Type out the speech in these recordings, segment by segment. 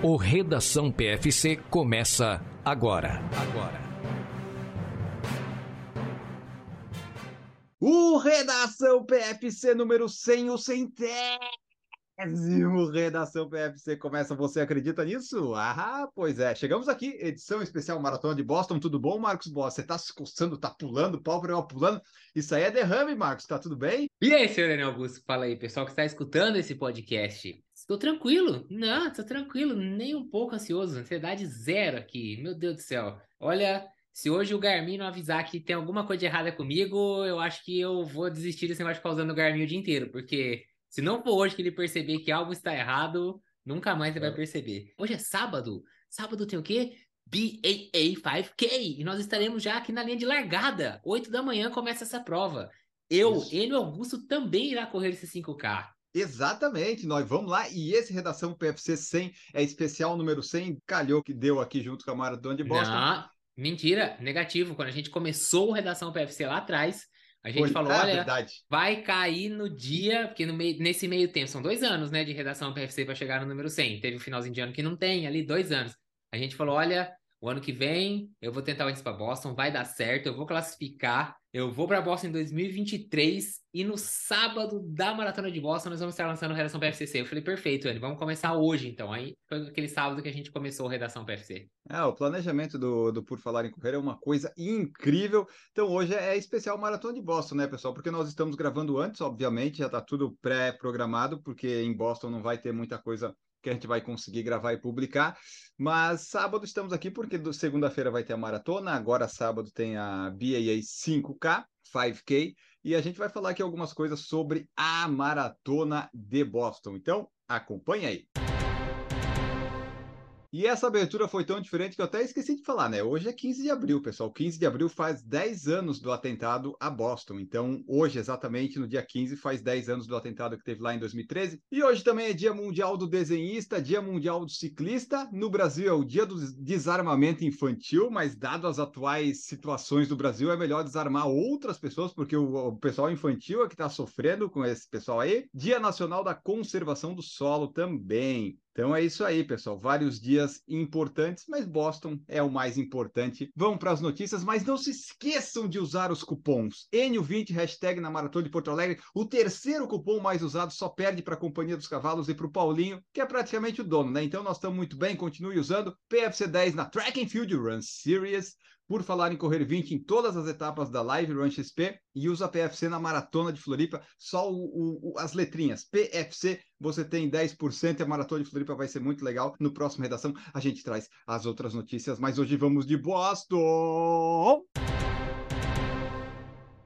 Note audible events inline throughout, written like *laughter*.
O Redação PFC começa agora. Agora. O Redação PFC número 100, o centésimo Redação PFC começa. Você acredita nisso? Ah, pois é. Chegamos aqui, edição especial Maratona de Boston. Tudo bom, Marcos Boss? Você tá se coçando, tá pulando, pau para pulando. Isso aí é derrame, Marcos. Tá tudo bem? E aí, senhor Daniel Augusto? Fala aí, pessoal que está escutando esse podcast. Estou tranquilo. Não, estou tranquilo, nem um pouco ansioso. Ansiedade zero aqui. Meu Deus do céu. Olha, se hoje o Garmin não avisar que tem alguma coisa errada comigo, eu acho que eu vou desistir desse negócio de ficar usando o Garmin o dia inteiro, porque se não for hoje que ele perceber que algo está errado, nunca mais ele vai é. perceber. Hoje é sábado. Sábado tem o quê? BAA 5K. E nós estaremos já aqui na linha de largada. 8 da manhã começa essa prova. Eu, Isso. Enio Augusto, também irá correr esse 5K. Exatamente, nós vamos lá e esse Redação PFC 100 é especial número 100, calhou que deu aqui junto com a Maratona de Boston. Não, mentira, negativo. Quando a gente começou o Redação PFC lá atrás, a gente Foi, falou, ah, olha, verdade. vai cair no dia, porque no meio, nesse meio tempo, são dois anos, né, de redação PFC para chegar no número 100. Teve um finalzinho de ano que não tem, ali dois anos. A gente falou, olha, o ano que vem eu vou tentar o para Boston, vai dar certo, eu vou classificar, eu vou para Boston em 2023 e no sábado da Maratona de Boston nós vamos estar lançando Redação PFCC. Eu falei, perfeito, Anny, vamos começar hoje então. Aí foi aquele sábado que a gente começou o Redação PFC. É, o planejamento do, do Por Falar em Correr é uma coisa incrível. Então hoje é especial Maratona de Boston, né, pessoal? Porque nós estamos gravando antes, obviamente, já está tudo pré-programado, porque em Boston não vai ter muita coisa que a gente vai conseguir gravar e publicar. Mas sábado estamos aqui porque segunda-feira vai ter a maratona, agora sábado tem a BAA 5K, 5K, e a gente vai falar aqui algumas coisas sobre a maratona de Boston. Então, acompanhe aí. E essa abertura foi tão diferente que eu até esqueci de falar, né? Hoje é 15 de abril, pessoal. 15 de abril faz 10 anos do atentado a Boston. Então, hoje, exatamente no dia 15, faz 10 anos do atentado que teve lá em 2013. E hoje também é Dia Mundial do Desenhista, Dia Mundial do Ciclista. No Brasil é o Dia do Desarmamento Infantil, mas dado as atuais situações do Brasil, é melhor desarmar outras pessoas, porque o, o pessoal infantil é que está sofrendo com esse pessoal aí. Dia Nacional da Conservação do Solo também. Então é isso aí, pessoal. Vários dias importantes, mas Boston é o mais importante. Vamos para as notícias, mas não se esqueçam de usar os cupons. N20, hashtag na Maratona de Porto Alegre. O terceiro cupom mais usado só perde para a Companhia dos Cavalos e para o Paulinho, que é praticamente o dono, né? Então nós estamos muito bem, continue usando. PFC 10 na Track and Field Run Series por falar em correr 20 em todas as etapas da Live Run XP e usa PFC na Maratona de Floripa, só o, o, as letrinhas PFC, você tem 10% e a Maratona de Floripa vai ser muito legal. No próximo Redação a gente traz as outras notícias, mas hoje vamos de Boston!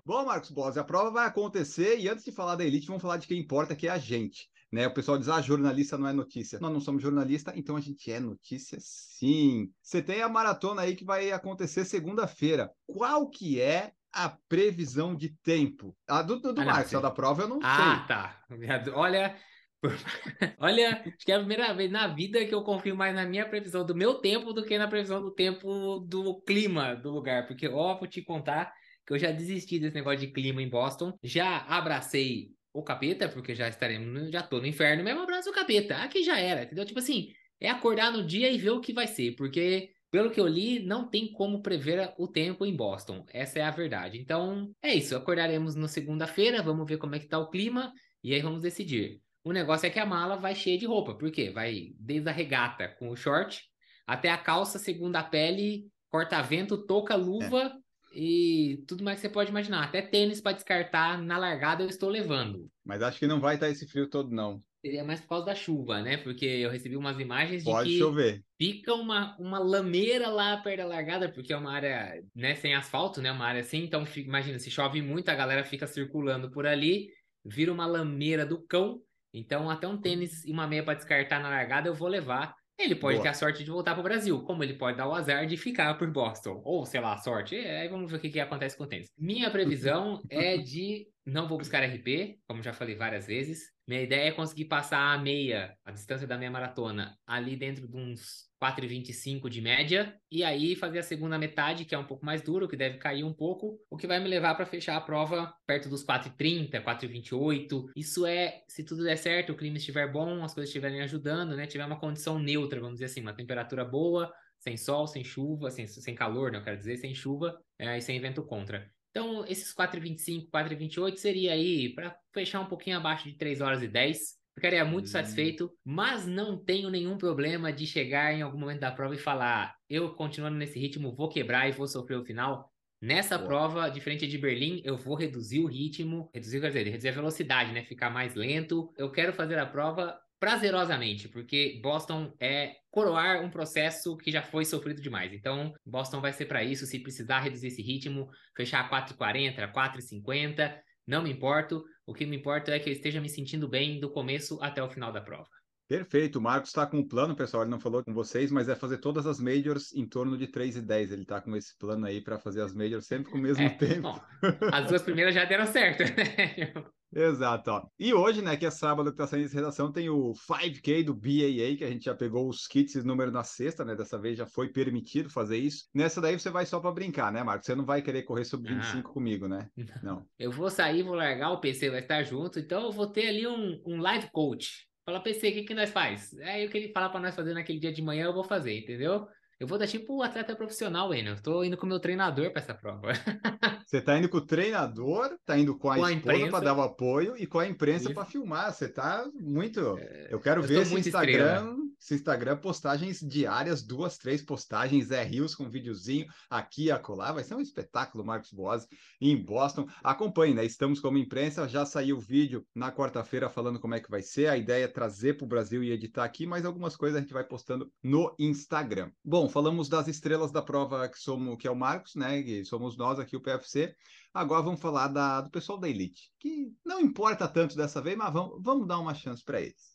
Bom, Marcos Boss, a prova vai acontecer e antes de falar da Elite, vamos falar de quem importa, que é a gente. Né? O pessoal diz, ah, jornalista não é notícia. Nós não somos jornalista, então a gente é notícia sim. Você tem a maratona aí que vai acontecer segunda-feira. Qual que é a previsão de tempo? A do, do, do ah, Marcos, a da prova eu não ah, sei. Ah, tá. Olha, *laughs* Olha, acho que é a primeira vez na vida que eu confio mais na minha previsão do meu tempo do que na previsão do tempo do clima do lugar. Porque, ó, vou te contar que eu já desisti desse negócio de clima em Boston. Já abracei o capeta, porque já estaremos, já tô no inferno, mesmo abraço o capeta. Aqui já era, entendeu? Tipo assim, é acordar no dia e ver o que vai ser, porque pelo que eu li, não tem como prever o tempo em Boston. Essa é a verdade. Então, é isso. Acordaremos na segunda-feira, vamos ver como é que tá o clima e aí vamos decidir. O negócio é que a mala vai cheia de roupa. Por quê? Vai desde a regata com o short até a calça, segunda pele, corta-vento, touca, luva, e tudo mais que você pode imaginar. Até tênis para descartar na largada eu estou levando. Mas acho que não vai estar esse frio todo, não. Seria mais por causa da chuva, né? Porque eu recebi umas imagens pode de que chover. fica uma, uma lameira lá perto da largada, porque é uma área né, sem asfalto, né? Uma área assim. Então, imagina, se chove muito, a galera fica circulando por ali, vira uma lameira do cão. Então, até um tênis e uma meia para descartar na largada eu vou levar. Ele pode Boa. ter a sorte de voltar para o Brasil, como ele pode dar o azar de ficar por Boston, ou sei lá, a sorte. Aí vamos ver o que, que acontece com o tênis. Minha previsão *laughs* é de não vou buscar RP, como já falei várias vezes. Minha ideia é conseguir passar a meia, a distância da meia maratona, ali dentro de uns 4,25 de média, e aí fazer a segunda metade, que é um pouco mais duro, que deve cair um pouco, o que vai me levar para fechar a prova perto dos 4,30, 4,28. Isso é, se tudo der certo, o clima estiver bom, as coisas estiverem ajudando, né? Tiver uma condição neutra, vamos dizer assim, uma temperatura boa, sem sol, sem chuva, sem, sem calor, né? Eu quero dizer, sem chuva é, e sem vento contra. Então, esses 4,25, 4,28 seria aí para fechar um pouquinho abaixo de 3 horas e 10. Ficaria muito hum. satisfeito, mas não tenho nenhum problema de chegar em algum momento da prova e falar: eu continuando nesse ritmo, vou quebrar e vou sofrer o final. Nessa Boa. prova, diferente de Berlim, eu vou reduzir o ritmo, reduzir, quer dizer, reduzir a velocidade, né? Ficar mais lento. Eu quero fazer a prova prazerosamente, porque Boston é coroar um processo que já foi sofrido demais. Então, Boston vai ser para isso, se precisar reduzir esse ritmo, fechar a 4,40, 4,50, não me importo. O que me importa é que eu esteja me sentindo bem do começo até o final da prova. Perfeito, o Marcos está com um plano, pessoal. Ele não falou com vocês, mas é fazer todas as majors em torno de 3 e 10. Ele está com esse plano aí para fazer as majors sempre com o mesmo é, tempo. Bom, as duas primeiras já deram certo, *laughs* né? Exato. Ó. E hoje, né, que é sábado que está saindo essa redação, tem o 5K do BAA, que a gente já pegou os kits e número na sexta, né? Dessa vez já foi permitido fazer isso. Nessa daí você vai só para brincar, né, Marcos? Você não vai querer correr sobre 25 ah. comigo, né? *laughs* Não. Eu vou sair, vou largar, o PC vai estar junto, então eu vou ter ali um, um live coach. Fala, PC, o que, que nós faz? Aí o que ele fala para nós fazer naquele dia de manhã, eu vou fazer, entendeu? Eu vou dar tipo um atleta profissional, Enio. Eu tô indo com o meu treinador para essa prova. *laughs* Você tá indo com o treinador, tá indo com a, com a esposa para dar o apoio e com a imprensa para filmar. Você tá muito. É, eu quero eu ver esse Instagram. Estrela esse Instagram, postagens diárias, duas, três postagens, é rios com videozinho aqui e acolá. Vai ser um espetáculo, Marcos Boas, em Boston. Acompanhe, né? Estamos como imprensa, já saiu o vídeo na quarta-feira falando como é que vai ser. A ideia é trazer para o Brasil e editar aqui, mas algumas coisas a gente vai postando no Instagram. Bom, falamos das estrelas da prova que somos, que é o Marcos, né? Que somos nós aqui, o PFC. Agora vamos falar da, do pessoal da Elite, que não importa tanto dessa vez, mas vamos, vamos dar uma chance para eles.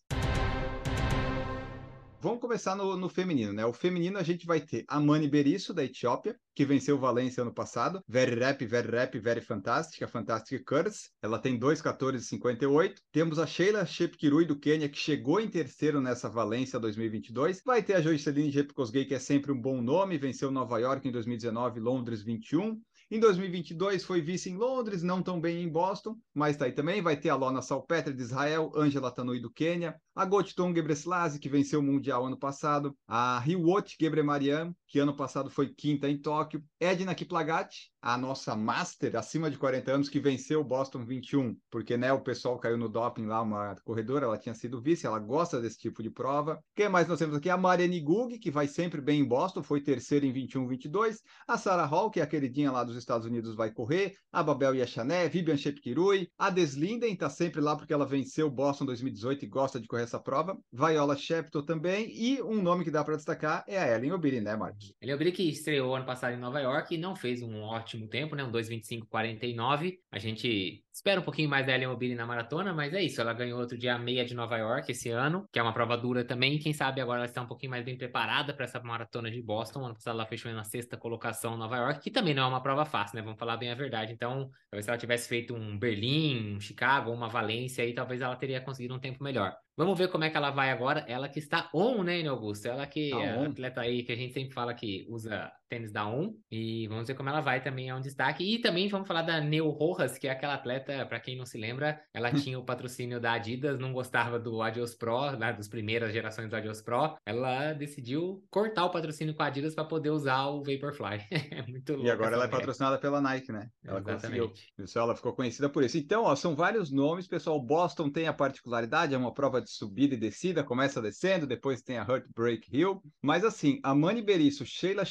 Vamos começar no, no, feminino, né? O feminino a gente vai ter a Mani Berisso, da Etiópia, que venceu o Valência ano passado. Very rap, very rap, very fantástica, Fantastic Curse. Ela tem 2,14,58. Temos a Sheila Shepkirui, do Quênia, que chegou em terceiro nessa Valência 2022. Vai ter a Joyceline Jepkosgei, que é sempre um bom nome, venceu Nova York em 2019, Londres 21. Em 2022 foi vice em Londres, não tão bem em Boston, mas tá aí também. Vai ter a Lona Salpetre de Israel, Angela Tanui do Quênia, a Gotiton Gebreselassie, que venceu o Mundial ano passado, a Hiwot Gebremariam, que ano passado foi quinta em Tóquio, Edna Kiplagat, a nossa master acima de 40 anos que venceu o Boston 21, porque né, o pessoal caiu no doping lá, uma corredora, ela tinha sido vice, ela gosta desse tipo de prova. Quem mais nós temos aqui? A Mariane Gug, que vai sempre bem em Boston, foi terceira em 21, 22. A Sarah Hall, que é a queridinha lá dos Estados Unidos, vai correr. A Babel Yachané, Vivian Shepkirui. A Deslinden está sempre lá porque ela venceu Boston 2018 e gosta de correr essa prova. Viola Shepto também. E um nome que dá para destacar é a Ellen Obiri, né, Marcos? Ellen Obiri que estreou ano passado em Nova York e não fez um ótimo tempo, né? Um 2,25,49. A gente espera um pouquinho mais da Ellen Obiri na maratona, mas é isso. Ela ganhou outro dia a meia de Nova York esse ano, que é uma prova dura também. Quem sabe agora ela está um pouquinho mais bem preparada para essa maratona de Boston. Ano passado ela fechou na sexta colocação em Nova York, que também não é uma prova fácil, né? Vamos falar bem a verdade. Então, talvez se ela tivesse feito um Berlim, um Chicago, uma Valência, aí talvez ela teria conseguido um tempo melhor. Vamos ver como é que ela vai agora. Ela que está on, né, Augusto? Ela que tá é on. atleta aí que a gente sempre fala que usa tênis da On. E vamos ver como ela vai também, é um destaque. E também vamos falar da Neu Rojas, que é aquela atleta, para quem não se lembra, ela *laughs* tinha o patrocínio da Adidas, não gostava do Adios Pro, das primeiras gerações do Adios Pro. Ela decidiu cortar o patrocínio com a Adidas para poder usar o Vaporfly. *laughs* é muito louco. E agora ela é patrocinada pela Nike, né? Ela Exatamente. conseguiu. Isso, ela ficou conhecida por isso. Então, ó, são vários nomes, pessoal. Boston tem a particularidade, é uma prova de subida e descida, começa descendo, depois tem a Heartbreak Hill. Mas assim, a Mani Berisso, Sheila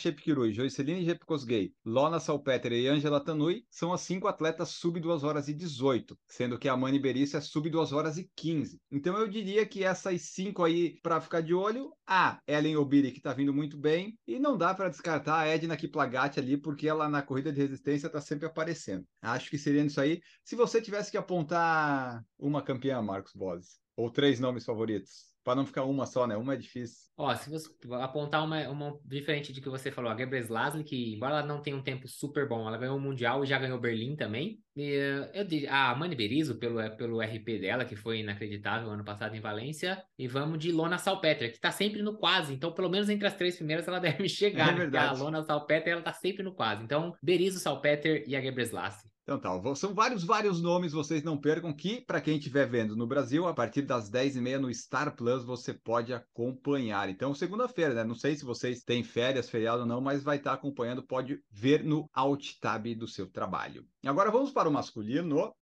Shepkirui, Joyceline Jepkosgei, Lona Salpeter e Angela Tanui são as cinco atletas sub 2 horas e 18, sendo que a Mani Berisso é sub 2 horas e 15. Então eu diria que essas cinco aí, para ficar de olho, a Ellen Obiri, que tá vindo muito bem, e não dá para descartar a Edna Kiplagat ali, porque ela na corrida de resistência tá sempre aparecendo. Acho que seria isso aí. Se você tivesse que apontar uma campeã, Marcos Bose, ou três nomes favoritos? Para não ficar uma só, né? Uma é difícil. Ó, se você apontar uma, uma diferente de que você falou, a Gebre Slasny, que embora ela não tenha um tempo super bom, ela ganhou o Mundial e já ganhou Berlim também. E, eu diria, a Mani Berizzo, pelo, pelo RP dela, que foi inacreditável ano passado em Valência. E vamos de Lona Salpeter, que tá sempre no quase. Então, pelo menos entre as três primeiras, ela *laughs* deve chegar. É verdade. a Lona Salpeter, ela tá sempre no quase. Então, Berizzo, Salpeter e a Gebre Slasny. Então tá, são vários, vários nomes, vocês não percam, que para quem estiver vendo no Brasil, a partir das 10h30 no Star Plus você pode acompanhar. Então, segunda-feira, né? Não sei se vocês têm férias, feriado ou não, mas vai estar acompanhando, pode ver no Alt Tab do seu trabalho. Agora vamos para o masculino.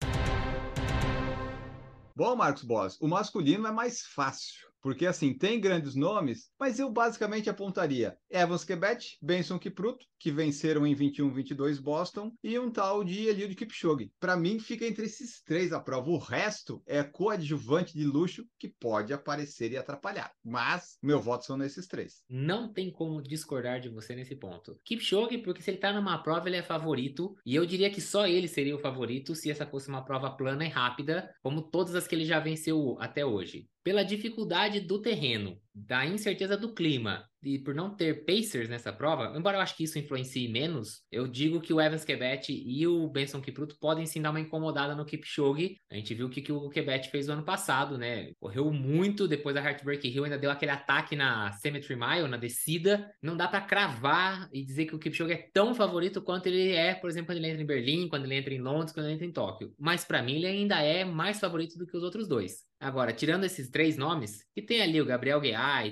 Bom, Marcos Boss, o masculino é mais fácil. Porque, assim, tem grandes nomes, mas eu basicamente apontaria Evans Quebet, Benson Kipruto, que venceram em 21, 22 Boston, e um tal de Eliud Kipchoge. Para mim, fica entre esses três a prova. O resto é coadjuvante de luxo que pode aparecer e atrapalhar. Mas meu voto são nesses três. Não tem como discordar de você nesse ponto. Kipchoge, porque se ele tá numa prova, ele é favorito, e eu diria que só ele seria o favorito se essa fosse uma prova plana e rápida, como todas as que ele já venceu até hoje pela dificuldade do terreno, da incerteza do clima e por não ter Pacers nessa prova, embora eu acho que isso influencie menos, eu digo que o Evans Quebet e o Benson Kipruto podem sim dar uma incomodada no Kipchoge. A gente viu o que, que o Quebet fez no ano passado, né? Correu muito depois da Heartbreak Hill, ainda deu aquele ataque na Cemetery Mile, na descida. Não dá para cravar e dizer que o Kipchoge é tão favorito quanto ele é, por exemplo, quando ele entra em Berlim, quando ele entra em Londres, quando ele entra em Tóquio. Mas para mim ele ainda é mais favorito do que os outros dois. Agora, tirando esses três nomes, que tem ali o Gabriel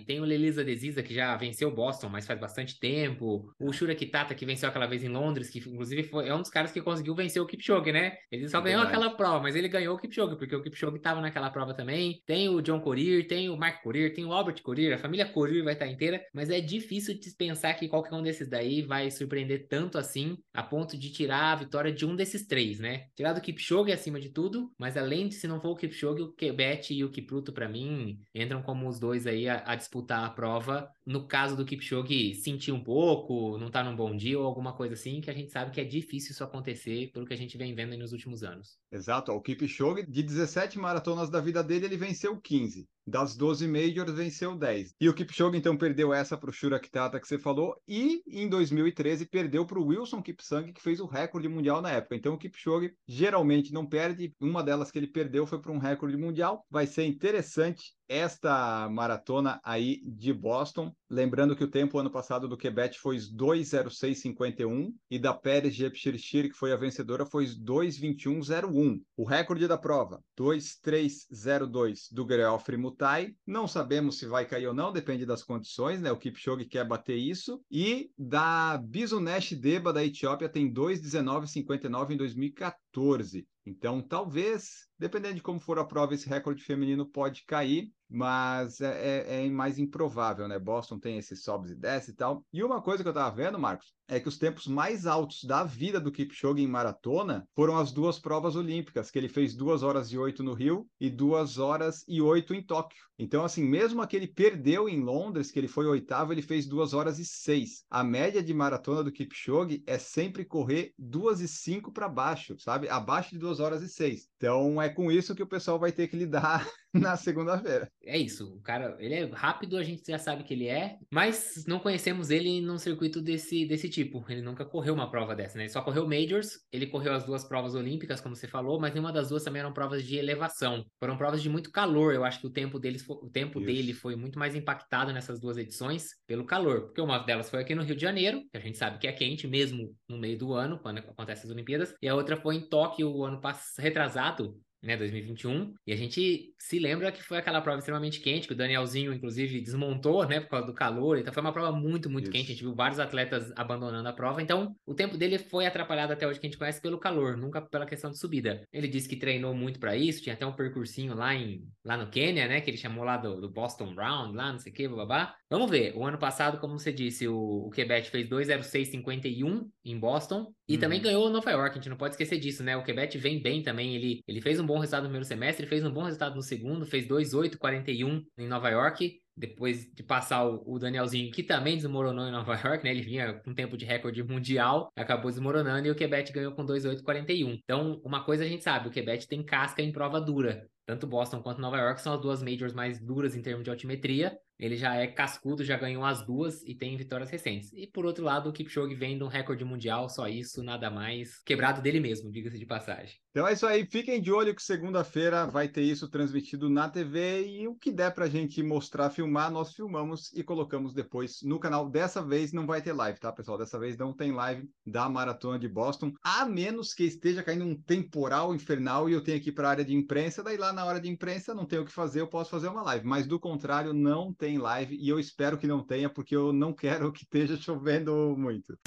Tem o Lelisa Desisa, que já venceu o Boston, mas faz bastante tempo, o Shura Kitata, que venceu aquela vez em Londres, que inclusive foi, é um dos caras que conseguiu vencer o Kipchoge, né? Ele só é ganhou aquela prova, mas ele ganhou o Kipchoge, porque o Kipchoge estava naquela prova também. Tem o John Courier, tem o Mark Courier, tem o Albert Courier, a família Courier vai estar inteira, mas é difícil de pensar que qualquer um desses daí vai surpreender tanto assim, a ponto de tirar a vitória de um desses três, né? Tirar do Kipchoge acima de tudo, mas além de se não for o Kipchoge, o Quebet e o Kipruto para mim, entram como os dois aí a, disputar a prova. No caso do Kipchoge, sentir um pouco, não tá num bom dia ou alguma coisa assim, que a gente sabe que é difícil isso acontecer pelo que a gente vem vendo nos últimos anos. Exato, o Kipchoge, de 17 maratonas da vida dele, ele venceu 15. Das 12 majors, venceu 10. E o Kipchoge, então, perdeu essa para o Shura Kitata que você falou. E, em 2013, perdeu para o Wilson Kipsang, que fez o recorde mundial na época. Então, o Kipchoge geralmente não perde. Uma delas que ele perdeu foi para um recorde mundial. Vai ser interessante esta maratona aí de Boston. Lembrando que o tempo ano passado do Quebec foi 2:06:51 e da Pérez Jepchirchir, que foi a vencedora, foi 2:21:01. O recorde da prova, 2:3:02 do Greofre Mutai. Não sabemos se vai cair ou não, depende das condições, né? O Kipchoge quer bater isso. E da Bisunesh Deba da Etiópia tem 2:19:59 em 2014. Então, talvez, dependendo de como for a prova, esse recorde feminino pode cair mas é, é, é, mais improvável, né? Boston tem esses sobes e desce e tal. E uma coisa que eu tava vendo, Marcos, é que os tempos mais altos da vida do Kipchoge em maratona foram as duas provas olímpicas, que ele fez 2 horas e 8 no Rio e 2 horas e 8 em Tóquio. Então, assim, mesmo aquele perdeu em Londres, que ele foi oitavo, ele fez 2 horas e 6. A média de maratona do Kipchoge é sempre correr 2 e 5 para baixo, sabe? Abaixo de 2 horas e 6. Então, é com isso que o pessoal vai ter que lidar *laughs* na segunda-feira. É isso, o cara, ele é rápido, a gente já sabe que ele é, mas não conhecemos ele num circuito desse, desse tipo. Ele nunca correu uma prova dessa, né? Ele só correu Majors, ele correu as duas provas olímpicas, como você falou, mas nenhuma das duas também eram provas de elevação. Foram provas de muito calor. Eu acho que o tempo deles, o tempo isso. dele foi muito mais impactado nessas duas edições pelo calor, porque uma delas foi aqui no Rio de Janeiro, que a gente sabe que é quente mesmo no meio do ano, quando acontecem as Olimpíadas, e a outra foi em Tóquio o ano passado, retrasado, né, 2021, e a gente se lembra que foi aquela prova extremamente quente, que o Danielzinho, inclusive, desmontou, né, por causa do calor, então foi uma prova muito, muito Isso. quente, a gente viu vários atletas abandonando a prova, então o tempo dele foi atrapalhado até hoje, que a gente conhece pelo calor, nunca pela questão de subida. Ele disse que treinou muito para isso, tinha até um percursinho lá, em, lá no Quênia, né, que ele chamou lá do, do Boston Round, lá, não sei o que, babá. Vamos ver, o ano passado, como você disse, o, o Quebec fez 2,06,51 em Boston, e uhum. também ganhou Nova York, a gente não pode esquecer disso, né, o Quebec vem bem também, ele, ele fez um bom resultado no primeiro semestre, fez um bom resultado no segundo, fez 2,841 em Nova York, depois de passar o, Danielzinho, que também desmoronou em Nova York, né? Ele vinha com tempo de recorde mundial, acabou desmoronando e o Quebec ganhou com 2,841. Então, uma coisa a gente sabe, o Quebec tem casca em prova dura. Tanto Boston quanto Nova York são as duas majors mais duras em termos de altimetria. Ele já é cascudo, já ganhou as duas e tem vitórias recentes. E por outro lado, o Kipchoge vem de um recorde mundial, só isso, nada mais. Quebrado dele mesmo, diga-se de passagem. Então é isso aí, fiquem de olho que segunda-feira vai ter isso transmitido na TV e o que der pra gente mostrar, filmar, nós filmamos e colocamos depois no canal. Dessa vez não vai ter live, tá, pessoal? Dessa vez não tem live da Maratona de Boston, a menos que esteja caindo um temporal infernal e eu tenho que ir para a área de imprensa, daí lá na hora de imprensa não tenho o que fazer, eu posso fazer uma live, mas do contrário não tem live e eu espero que não tenha porque eu não quero que esteja *laughs* chovendo muito.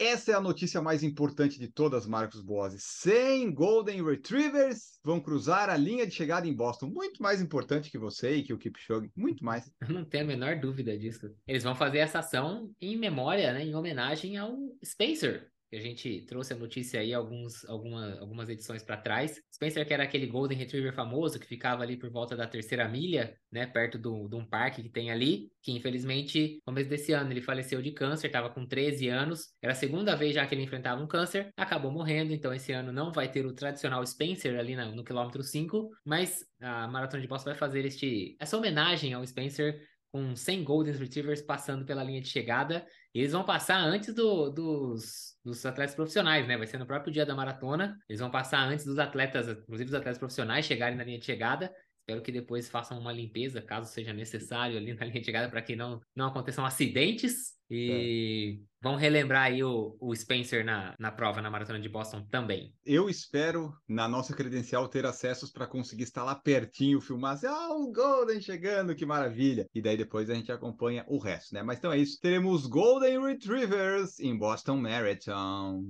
Essa é a notícia mais importante de todas, Marcos Boazzi. 100 Golden Retrievers vão cruzar a linha de chegada em Boston. Muito mais importante que você e que o Kipchoge. Muito mais. Eu não tenho a menor dúvida disso. Eles vão fazer essa ação em memória, né, em homenagem ao Spencer, que a gente trouxe a notícia aí alguns, alguma, algumas edições para trás. Spencer, que era aquele Golden Retriever famoso que ficava ali por volta da terceira milha, né, perto do, de um parque que tem ali, que infelizmente, no começo desse ano, ele faleceu de câncer, estava com 13 anos, era a segunda vez já que ele enfrentava um câncer, acabou morrendo, então esse ano não vai ter o tradicional Spencer ali na, no quilômetro 5, mas a Maratona de Boston vai fazer este, essa homenagem ao Spencer com 100 Golden Retrievers passando pela linha de chegada. Eles vão passar antes do, dos, dos atletas profissionais, né? Vai ser no próprio dia da maratona. Eles vão passar antes dos atletas, inclusive dos atletas profissionais, chegarem na linha de chegada. Espero que depois façam uma limpeza, caso seja necessário, ali na *laughs* linha de chegada, para que não, não aconteçam acidentes. E é. vão relembrar aí o, o Spencer na, na prova, na Maratona de Boston também. Eu espero, na nossa credencial, ter acessos para conseguir estar lá pertinho, filmar assim, ah, o Golden chegando, que maravilha. E daí depois a gente acompanha o resto, né? Mas então é isso. Teremos Golden Retrievers em Boston Marathon.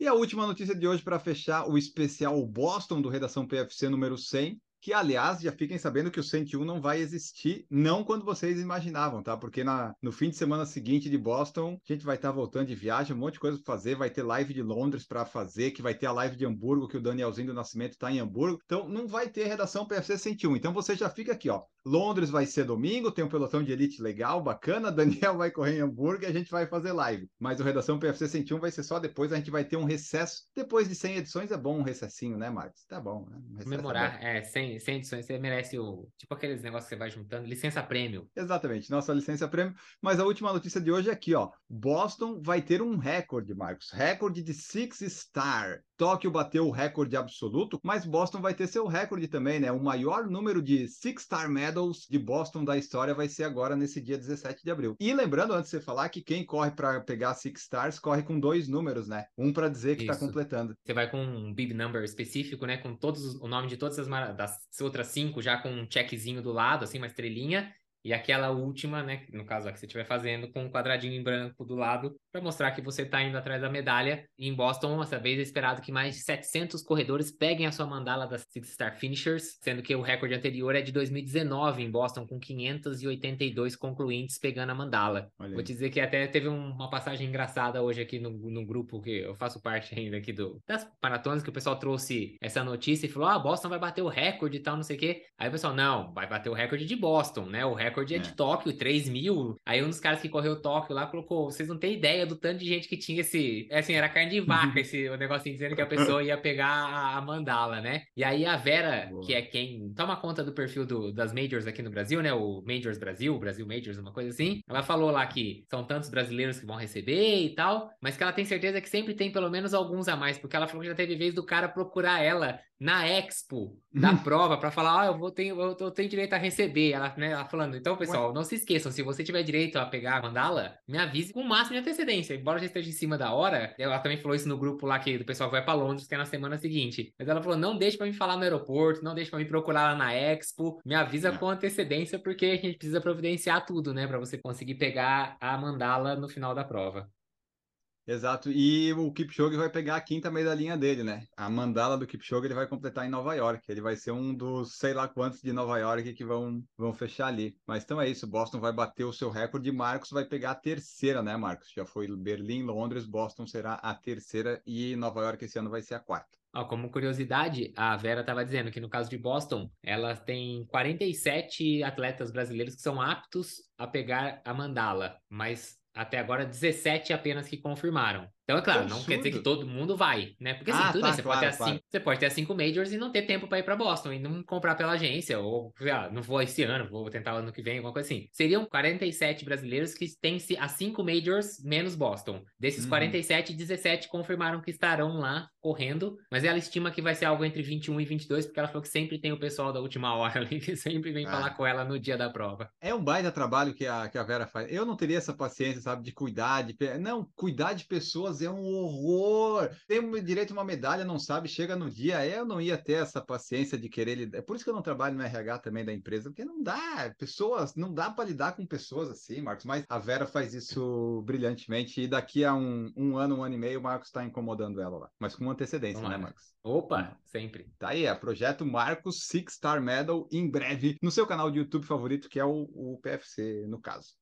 E a última notícia de hoje para fechar o especial Boston do Redação PFC número 100 que aliás já fiquem sabendo que o 101 não vai existir, não quando vocês imaginavam, tá? Porque na, no fim de semana seguinte de Boston, a gente vai estar tá voltando de viagem, um monte de coisa para fazer, vai ter live de Londres para fazer, que vai ter a live de Hamburgo, que o Danielzinho do Nascimento está em Hamburgo. Então não vai ter redação PFC 101. Então você já fica aqui, ó. Londres vai ser domingo, tem um pelotão de elite legal, bacana. *laughs* Daniel vai correr em Hamburgo e a gente vai fazer live. Mas o Redação PFC 101 vai ser só depois, a gente vai ter um recesso. Depois de 100 edições é bom um recessinho, né, Marcos? Tá bom. Né? Um Comemorar, é, é 100, 100 edições, você merece o. Tipo aqueles negócios que você vai juntando, licença prêmio. Exatamente, nossa licença prêmio. Mas a última notícia de hoje é aqui, ó. Boston vai ter um recorde, Marcos. Recorde de Six Star. Tóquio bateu o recorde absoluto, mas Boston vai ter seu recorde também, né? O maior número de Six Star Medals de Boston da história vai ser agora nesse dia 17 de abril. E lembrando, antes de você falar, que quem corre para pegar Six Stars corre com dois números, né? Um para dizer que está completando. Você vai com um bib number específico, né? Com todos o nome de todas as das outras cinco, já com um checkzinho do lado, assim, uma estrelinha e aquela última, né, no caso a que você estiver fazendo, com um quadradinho em branco do lado, para mostrar que você está indo atrás da medalha. E em Boston, dessa vez é esperado que mais de 700 corredores peguem a sua mandala das Six Star Finishers, sendo que o recorde anterior é de 2019 em Boston, com 582 concluintes pegando a mandala. Vou te dizer que até teve uma passagem engraçada hoje aqui no, no grupo que eu faço parte ainda aqui do, das maratonas, que o pessoal trouxe essa notícia e falou: ah, Boston vai bater o recorde e tal, não sei o quê. Aí o pessoal, não, vai bater o recorde de Boston, né? O recorde recorde é, é de Tóquio, 3 mil. Aí um dos caras que correu Tóquio lá colocou: vocês não têm ideia do tanto de gente que tinha esse. É assim, era carne de vaca esse *laughs* o negocinho dizendo que a pessoa ia pegar a, a mandala, né? E aí a Vera, Boa. que é quem toma conta do perfil do, das Majors aqui no Brasil, né? O Majors Brasil, Brasil Majors, uma coisa assim. Ela falou lá que são tantos brasileiros que vão receber e tal, mas que ela tem certeza que sempre tem pelo menos alguns a mais, porque ela falou que já teve vez do cara procurar ela na Expo da uhum. prova para falar, ah, eu vou ter, eu, eu tenho direito a receber. Ela, né, ela falando, então, pessoal, Ué? não se esqueçam, se você tiver direito a pegar a mandala, me avise com o máximo de antecedência. Embora já esteja em cima da hora, ela também falou isso no grupo lá que do pessoal vai para Londres, que é na semana seguinte. Mas ela falou, não deixe para me falar no aeroporto, não deixe para me procurar lá na Expo, me avisa com antecedência, porque a gente precisa providenciar tudo, né, para você conseguir pegar a mandala no final da prova. Exato, e o Kipchoge vai pegar a quinta medalhinha dele, né? A mandala do Kipchoge ele vai completar em Nova York. Ele vai ser um dos sei lá quantos de Nova York que vão, vão fechar ali. Mas então é isso, Boston vai bater o seu recorde. Marcos vai pegar a terceira, né, Marcos? Já foi Berlim, Londres, Boston será a terceira e Nova York esse ano vai ser a quarta. Ó, como curiosidade, a Vera estava dizendo que no caso de Boston, ela tem 47 atletas brasileiros que são aptos a pegar a mandala, mas até agora 17 apenas que confirmaram. Então, é claro, não quer dizer que todo mundo vai, né? Porque assim, ah, tudo tá, bem, você, claro, pode ter claro. cinco, você pode ter cinco majors e não ter tempo para ir para Boston e não comprar pela agência, ou ah, não vou esse ano, vou tentar ano que vem, alguma coisa assim. Seriam 47 brasileiros que têm as cinco majors menos Boston. Desses uhum. 47, 17 confirmaram que estarão lá correndo, mas ela estima que vai ser algo entre 21 e 22, porque ela falou que sempre tem o pessoal da última hora *laughs* ali que sempre vem ah. falar com ela no dia da prova. É um baita trabalho que a, que a Vera faz. Eu não teria essa paciência, sabe, de cuidar de. Não, cuidar de pessoas é um horror. Tem direito a uma medalha, não sabe, chega no dia. Eu não ia ter essa paciência de querer lidar. É por isso que eu não trabalho no RH também da empresa, porque não dá. Pessoas, não dá para lidar com pessoas assim, Marcos. Mas a Vera faz isso brilhantemente e daqui a um, um ano, um ano e meio, o Marcos está incomodando ela lá. Mas com antecedência, né, Marcos? Opa, sempre. Tá aí, é projeto Marcos Six Star Medal em breve no seu canal de YouTube favorito, que é o, o PFC, no caso.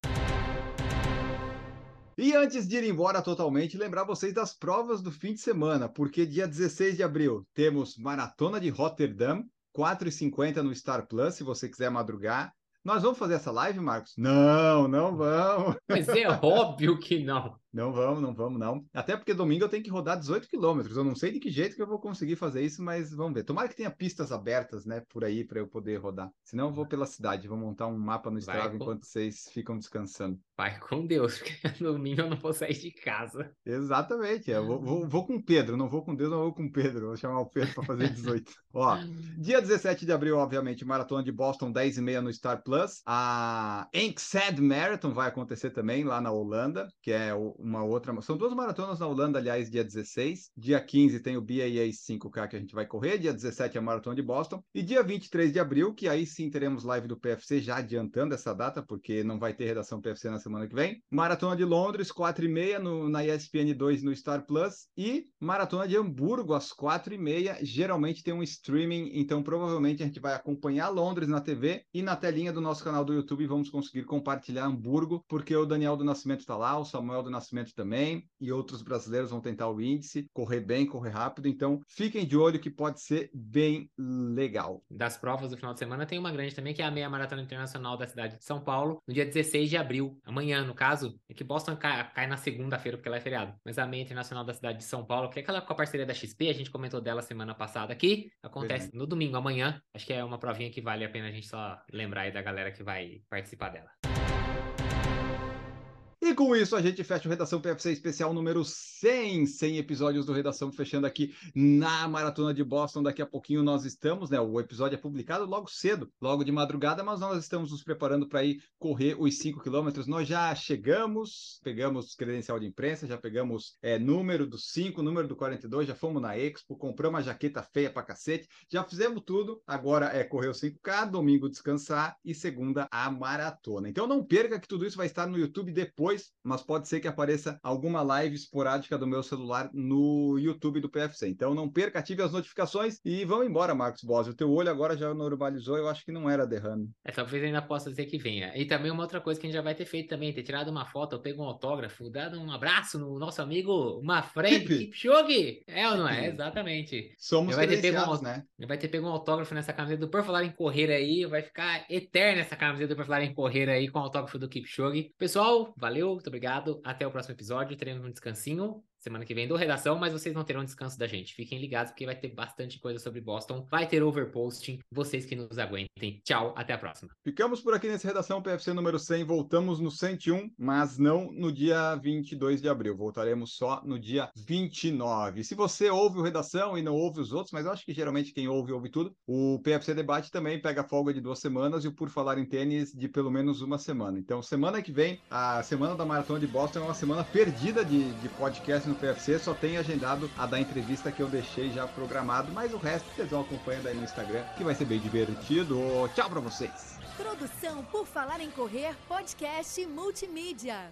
E antes de ir embora totalmente, lembrar vocês das provas do fim de semana, porque dia 16 de abril temos Maratona de Rotterdam, 4h50 no Star Plus, se você quiser madrugar. Nós vamos fazer essa live, Marcos? Não, não vamos. Mas é óbvio que não. Não vamos, não vamos, não. Até porque domingo eu tenho que rodar 18 quilômetros. Eu não sei de que jeito que eu vou conseguir fazer isso, mas vamos ver. Tomara que tenha pistas abertas, né, por aí para eu poder rodar. Senão eu vou pela cidade, vou montar um mapa no Strava com... enquanto vocês ficam descansando. Vai com Deus, *laughs* porque domingo eu não vou sair de casa. Exatamente. Eu vou, vou, vou com Pedro, não vou com Deus, não vou com Pedro. Vou chamar o Pedro para fazer 18. *laughs* Ó, dia 17 de abril, obviamente, maratona de Boston, 10 e meia no Star Plus. A Enksad Marathon vai acontecer também lá na Holanda, que é uma outra. São duas maratonas na Holanda, aliás, dia 16. Dia 15 tem o BAA 5K que a gente vai correr. Dia 17 é a maratona de Boston. E dia 23 de abril, que aí sim teremos live do PFC, já adiantando essa data, porque não vai ter redação PFC na semana que vem. Maratona de Londres, 4 e meia no, na ESPN 2 no Star Plus. E maratona de Hamburgo, às 4 e meia. Geralmente tem um streaming, então provavelmente a gente vai acompanhar Londres na TV e na telinha do nosso canal do YouTube vamos conseguir compartilhar Hamburgo, porque o Daniel do Nascimento está lá, o Samuel do Nascimento também também, e outros brasileiros vão tentar o índice, correr bem, correr rápido. Então, fiquem de olho que pode ser bem legal. Das provas do final de semana, tem uma grande também, que é a meia maratona internacional da cidade de São Paulo, no dia 16 de abril, amanhã, no caso, é que Boston cai, cai na segunda-feira, porque ela é feriado. Mas a meia internacional da cidade de São Paulo, que é aquela com a parceria da XP, a gente comentou dela semana passada aqui, acontece no domingo, amanhã. Acho que é uma provinha que vale a pena a gente só lembrar aí da galera que vai participar dela. E com isso a gente fecha o Redação PFC especial número 100, 100 episódios do Redação fechando aqui na Maratona de Boston. Daqui a pouquinho nós estamos, né? O episódio é publicado logo cedo, logo de madrugada, mas nós estamos nos preparando para ir correr os 5 quilômetros. Nós já chegamos, pegamos credencial de imprensa, já pegamos é, número do 5, número do 42, já fomos na Expo, compramos uma jaqueta feia pra cacete, já fizemos tudo. Agora é correr o 5K, domingo descansar e segunda a maratona. Então não perca que tudo isso vai estar no YouTube depois depois, mas pode ser que apareça alguma live esporádica do meu celular no YouTube do PFC. Então não perca, ative as notificações e vamos embora, Marcos Bosi. O teu olho agora já normalizou, eu acho que não era derrame. É, talvez ainda possa dizer que venha. E também uma outra coisa que a gente já vai ter feito também, ter tirado uma foto, pego um autógrafo, dado um abraço no nosso amigo Mafred Kipchoge. É ou não é? Exatamente. Somos vai ter pego um, né? Vai ter pego um autógrafo nessa camiseta do Por Falar em Correr aí, vai ficar eterna essa camiseta do Por Falar em Correr aí com o autógrafo do Kipchoge. Pessoal, valeu Valeu, muito obrigado. Até o próximo episódio. Teremos um descansinho semana que vem do Redação, mas vocês não terão descanso da gente. Fiquem ligados porque vai ter bastante coisa sobre Boston. Vai ter overposting. Vocês que nos aguentem. Tchau, até a próxima. Ficamos por aqui nesse Redação PFC número 100. Voltamos no 101, mas não no dia 22 de abril. Voltaremos só no dia 29. Se você ouve o Redação e não ouve os outros, mas eu acho que geralmente quem ouve, ouve tudo, o PFC Debate também pega folga de duas semanas e o Por Falar em Tênis de pelo menos uma semana. Então, semana que vem, a semana da Maratona de Boston é uma semana perdida de, de podcast no PFC, só tem agendado a da entrevista que eu deixei já programado, mas o resto vocês vão acompanhando aí no Instagram, que vai ser bem divertido. Tchau pra vocês! Produção por Falar em Correr, podcast multimídia.